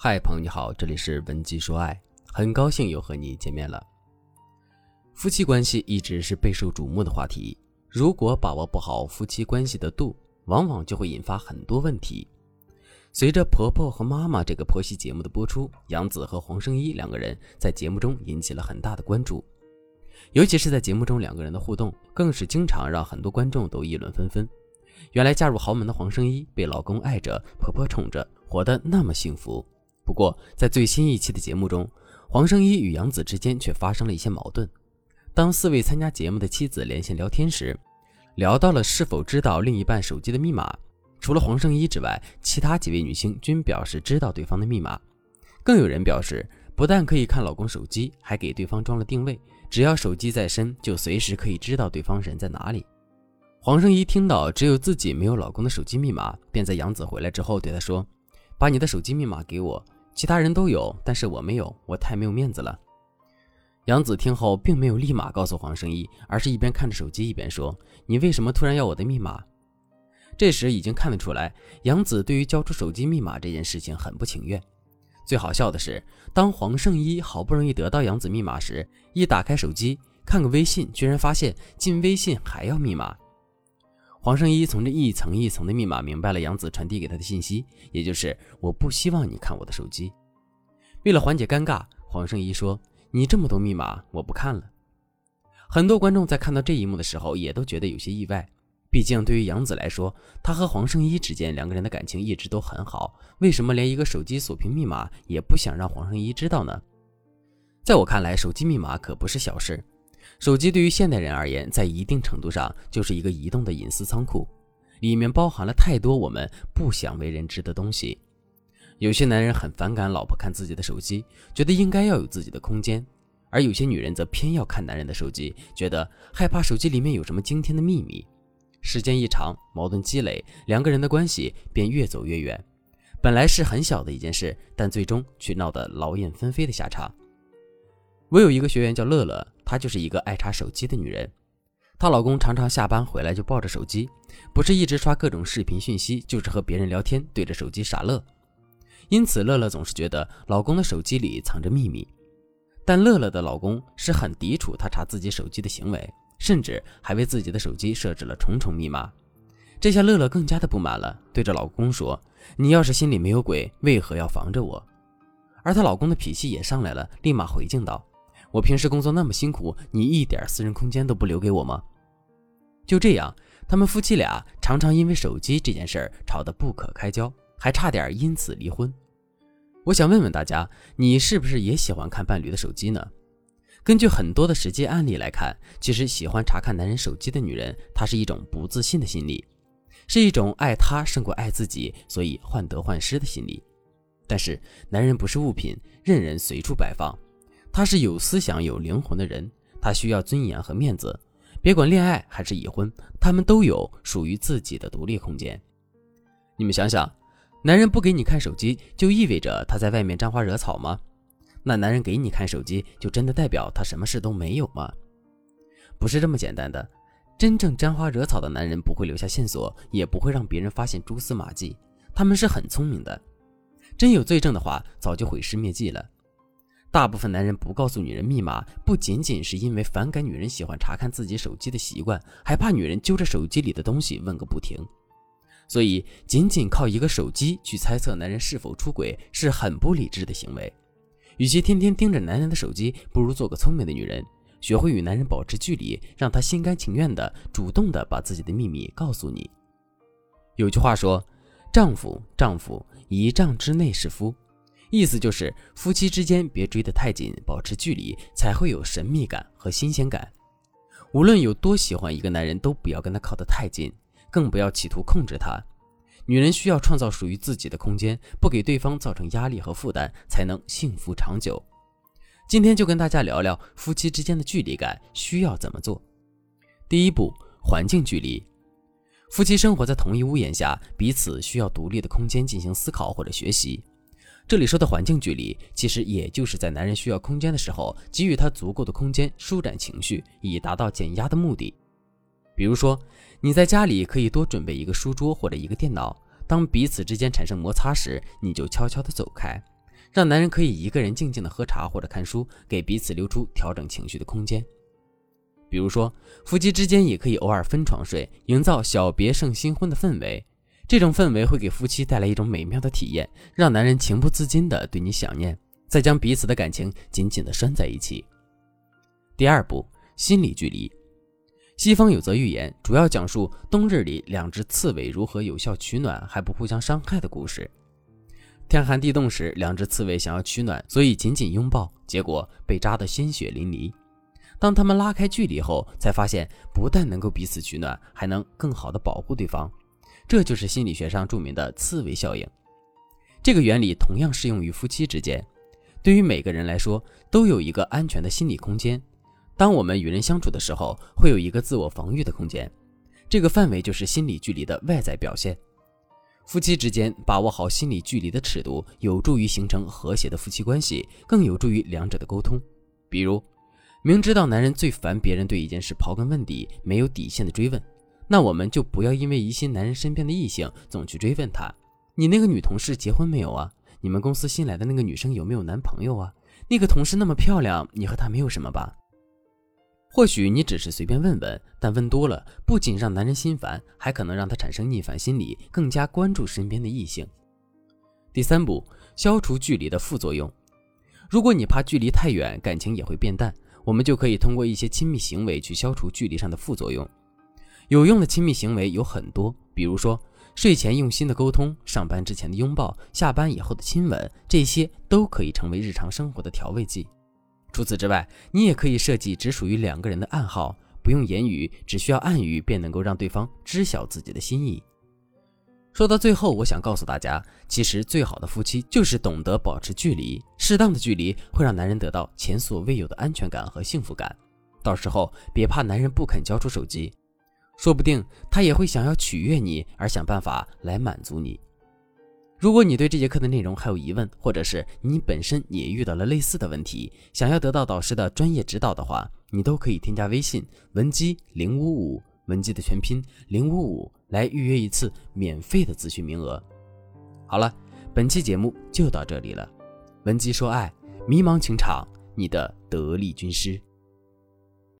嗨，朋友你好，这里是文姬说爱，很高兴又和你见面了。夫妻关系一直是备受瞩目的话题，如果把握不好夫妻关系的度，往往就会引发很多问题。随着《婆婆和妈妈》这个婆媳节目的播出，杨紫和黄圣依两个人在节目中引起了很大的关注，尤其是在节目中两个人的互动，更是经常让很多观众都议论纷纷。原来嫁入豪门的黄圣依被老公爱着，婆婆宠着，活得那么幸福。不过，在最新一期的节目中，黄圣依与杨紫之间却发生了一些矛盾。当四位参加节目的妻子连线聊天时，聊到了是否知道另一半手机的密码。除了黄圣依之外，其他几位女星均表示知道对方的密码。更有人表示，不但可以看老公手机，还给对方装了定位，只要手机在身，就随时可以知道对方人在哪里。黄圣依听到只有自己没有老公的手机密码，便在杨紫回来之后对她说：“把你的手机密码给我，其他人都有，但是我没有，我太没有面子了。”杨紫听后并没有立马告诉黄圣依，而是一边看着手机一边说：“你为什么突然要我的密码？”这时已经看得出来，杨紫对于交出手机密码这件事情很不情愿。最好笑的是，当黄圣依好不容易得到杨紫密码时，一打开手机看个微信，居然发现进微信还要密码。黄圣依从这一层一层的密码明白了杨紫传递给他的信息，也就是我不希望你看我的手机。为了缓解尴尬，黄圣依说：“你这么多密码，我不看了。”很多观众在看到这一幕的时候，也都觉得有些意外。毕竟对于杨紫来说，她和黄圣依之间两个人的感情一直都很好，为什么连一个手机锁屏密码也不想让黄圣依知道呢？在我看来，手机密码可不是小事。手机对于现代人而言，在一定程度上就是一个移动的隐私仓库，里面包含了太多我们不想为人知的东西。有些男人很反感老婆看自己的手机，觉得应该要有自己的空间；而有些女人则偏要看男人的手机，觉得害怕手机里面有什么惊天的秘密。时间一长，矛盾积累，两个人的关系便越走越远。本来是很小的一件事，但最终却闹得劳燕分飞的下场。我有一个学员叫乐乐，她就是一个爱查手机的女人。她老公常常下班回来就抱着手机，不是一直刷各种视频讯息，就是和别人聊天，对着手机傻乐。因此，乐乐总是觉得老公的手机里藏着秘密。但乐乐的老公是很抵触她查自己手机的行为，甚至还为自己的手机设置了重重密码。这下乐乐更加的不满了，对着老公说：“你要是心里没有鬼，为何要防着我？”而她老公的脾气也上来了，立马回敬道。我平时工作那么辛苦，你一点私人空间都不留给我吗？就这样，他们夫妻俩常常因为手机这件事儿吵得不可开交，还差点因此离婚。我想问问大家，你是不是也喜欢看伴侣的手机呢？根据很多的实际案例来看，其实喜欢查看男人手机的女人，她是一种不自信的心理，是一种爱他胜过爱自己，所以患得患失的心理。但是，男人不是物品，任人随处摆放。他是有思想、有灵魂的人，他需要尊严和面子。别管恋爱还是已婚，他们都有属于自己的独立空间。你们想想，男人不给你看手机，就意味着他在外面沾花惹草吗？那男人给你看手机，就真的代表他什么事都没有吗？不是这么简单的。真正沾花惹草的男人不会留下线索，也不会让别人发现蛛丝马迹。他们是很聪明的。真有罪证的话，早就毁尸灭迹了。大部分男人不告诉女人密码，不仅仅是因为反感女人喜欢查看自己手机的习惯，还怕女人揪着手机里的东西问个不停。所以，仅仅靠一个手机去猜测男人是否出轨，是很不理智的行为。与其天天盯着男人的手机，不如做个聪明的女人，学会与男人保持距离，让他心甘情愿的、主动的把自己的秘密告诉你。有句话说：“丈夫，丈夫，一丈之内是夫。”意思就是，夫妻之间别追得太紧，保持距离，才会有神秘感和新鲜感。无论有多喜欢一个男人，都不要跟他靠得太近，更不要企图控制他。女人需要创造属于自己的空间，不给对方造成压力和负担，才能幸福长久。今天就跟大家聊聊夫妻之间的距离感需要怎么做。第一步，环境距离。夫妻生活在同一屋檐下，彼此需要独立的空间进行思考或者学习。这里说的环境距离，其实也就是在男人需要空间的时候，给予他足够的空间，舒展情绪，以达到减压的目的。比如说，你在家里可以多准备一个书桌或者一个电脑，当彼此之间产生摩擦时，你就悄悄地走开，让男人可以一个人静静地喝茶或者看书，给彼此留出调整情绪的空间。比如说，夫妻之间也可以偶尔分床睡，营造小别胜新婚的氛围。这种氛围会给夫妻带来一种美妙的体验，让男人情不自禁地对你想念，再将彼此的感情紧紧地拴在一起。第二步，心理距离。西方有则寓言，主要讲述冬日里两只刺猬如何有效取暖还不互相伤害的故事。天寒地冻时，两只刺猬想要取暖，所以紧紧拥抱，结果被扎得鲜血淋漓。当他们拉开距离后，才发现不但能够彼此取暖，还能更好地保护对方。这就是心理学上著名的刺猬效应。这个原理同样适用于夫妻之间。对于每个人来说，都有一个安全的心理空间。当我们与人相处的时候，会有一个自我防御的空间，这个范围就是心理距离的外在表现。夫妻之间把握好心理距离的尺度，有助于形成和谐的夫妻关系，更有助于两者的沟通。比如，明知道男人最烦别人对一件事刨根问底、没有底线的追问。那我们就不要因为疑心男人身边的异性，总去追问他：你那个女同事结婚没有啊？你们公司新来的那个女生有没有男朋友啊？那个同事那么漂亮，你和她没有什么吧？或许你只是随便问问，但问多了，不仅让男人心烦，还可能让他产生逆反心理，更加关注身边的异性。第三步，消除距离的副作用。如果你怕距离太远，感情也会变淡，我们就可以通过一些亲密行为去消除距离上的副作用。有用的亲密行为有很多，比如说睡前用心的沟通、上班之前的拥抱、下班以后的亲吻，这些都可以成为日常生活的调味剂。除此之外，你也可以设计只属于两个人的暗号，不用言语，只需要暗语便能够让对方知晓自己的心意。说到最后，我想告诉大家，其实最好的夫妻就是懂得保持距离，适当的距离会让男人得到前所未有的安全感和幸福感。到时候别怕男人不肯交出手机。说不定他也会想要取悦你，而想办法来满足你。如果你对这节课的内容还有疑问，或者是你本身也遇到了类似的问题，想要得到导师的专业指导的话，你都可以添加微信文姬零五五，文姬的全拼零五五，来预约一次免费的咨询名额。好了，本期节目就到这里了。文姬说爱，迷茫情场，你的得力军师。